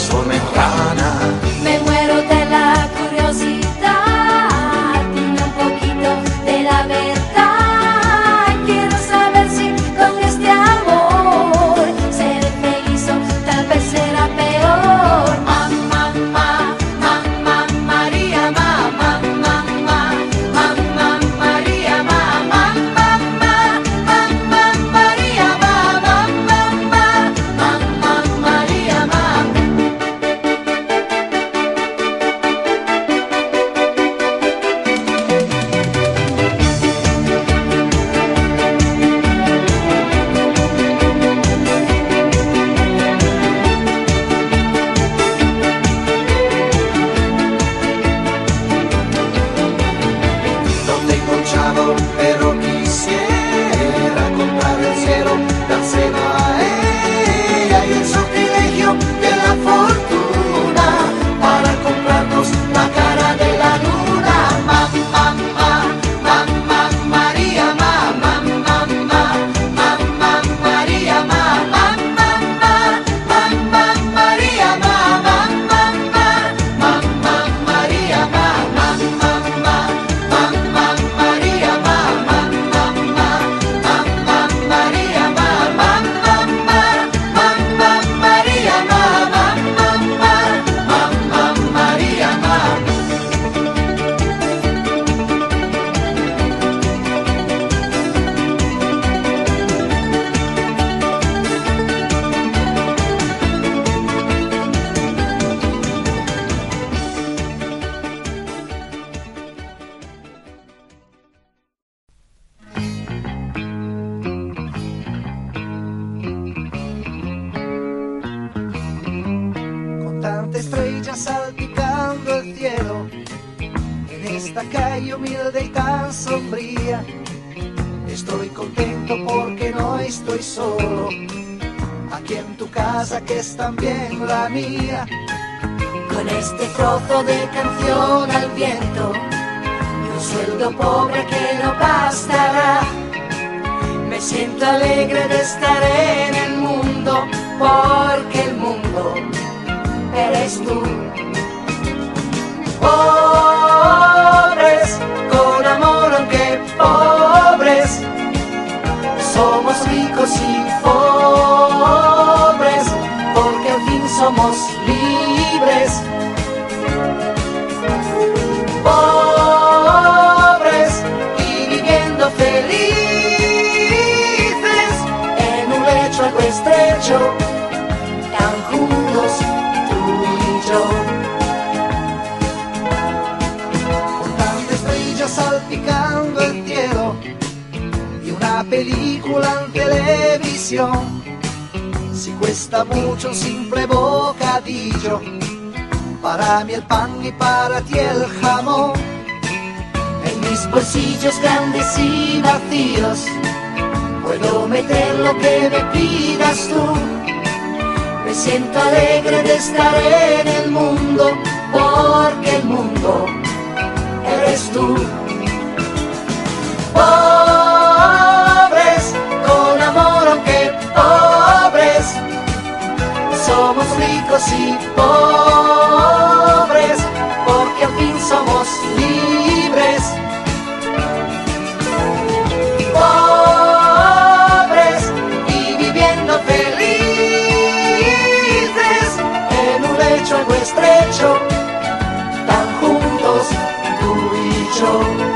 transformar. Esta calle humilde y tan sombría, estoy contento porque no estoy solo, aquí en tu casa que es también la mía, Con este trozo de canción al viento y un sueldo pobre que no bastará. Me siento alegre de estar en el mundo porque el mundo eres tú. Pobres, somos ricos y pobres si cuesta mucho un simple bocadillo, para mí el pan y para ti el jamón. En mis bolsillos grandes y vacíos puedo meter lo que me pidas tú. Me siento alegre de estar en el mundo porque el mundo eres tú. Ricos y pobres porque al fin somos libres. Pobres y viviendo felices en un lecho algo estrecho, tan juntos tú y yo.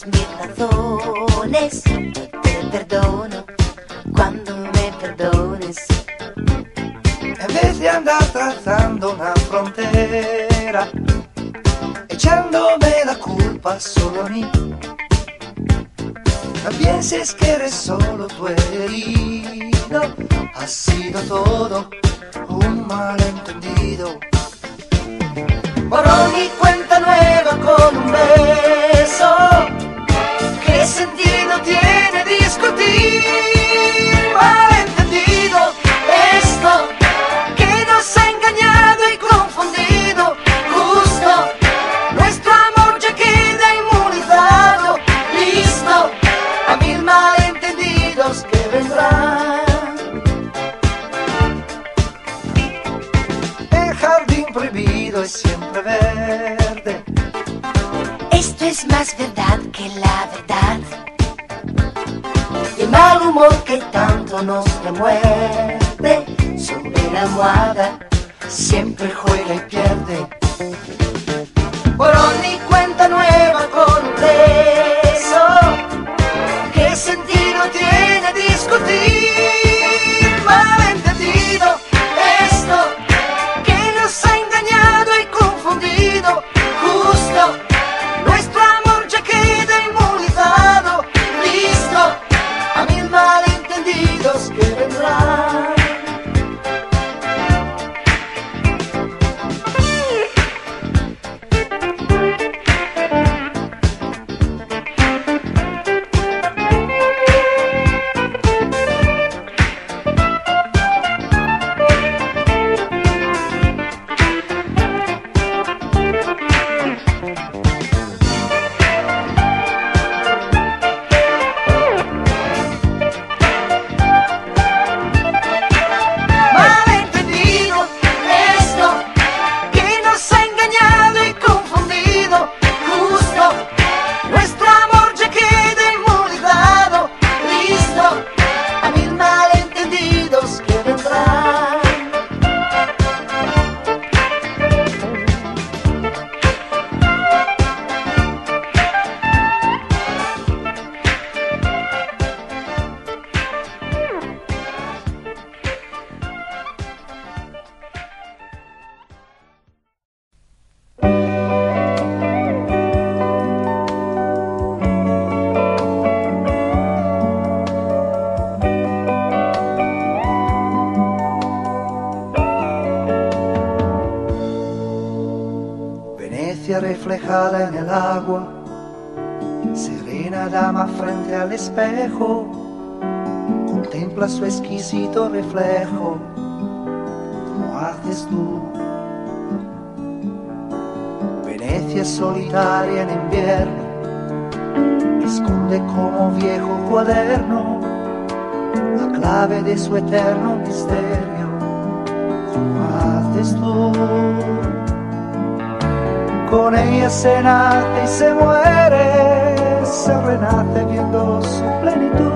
todas mis razones. Te perdono cuando me perdones. En vez de andar trazando una frontera, echándome la culpa solo a mí. No pienses que eres solo tu herido, ha sido todo un malentendido. Borrón y cuenta nueva con un beso. ¿Qué sentido tiene? te mueres. al agua, serena dama frente al espejo, contempla su exquisito reflejo, como haces tú. Venecia solitaria en invierno, esconde como viejo cuaderno la clave de su eterno misterio. Como Con ella se nace y se muere, se renace viendo su plenitud.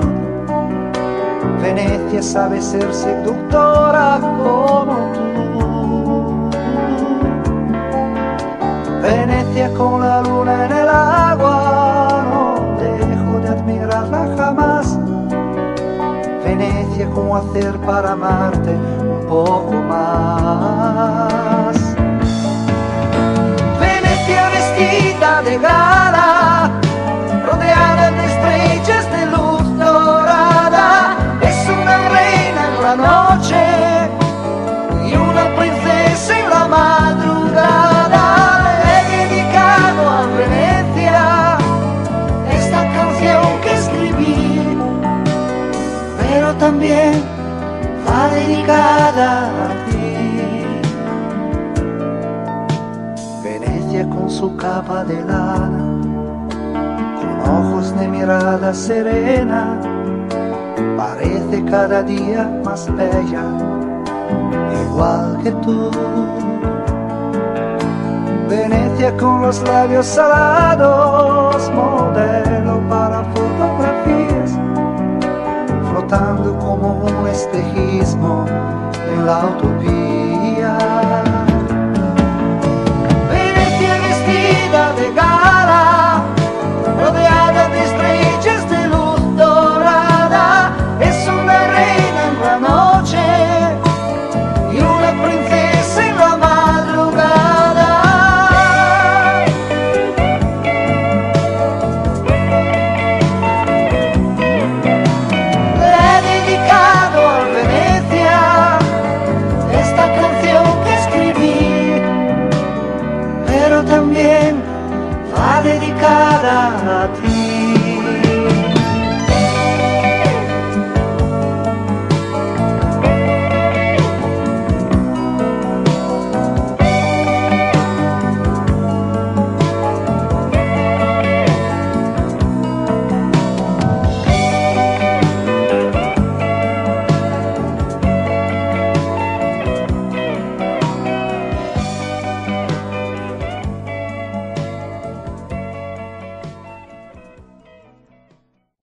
Venecia sabe ser seductora como tú. Venecia con la luna en el agua, no dejo de admirarla jamás. Venecia, cómo hacer para amarte un poco rodeada de estrellas de luz dorada, es una reina en la noche y una princesa en la madrugada. Le he dedicado a Venecia esta canción que escribí, pero también va dedicada su capa de lana, con ojos de mirada serena, parece cada día más bella, igual que tú. Venecia con los labios salados, modelo para fotografías, flotando como un espejismo en la utopía.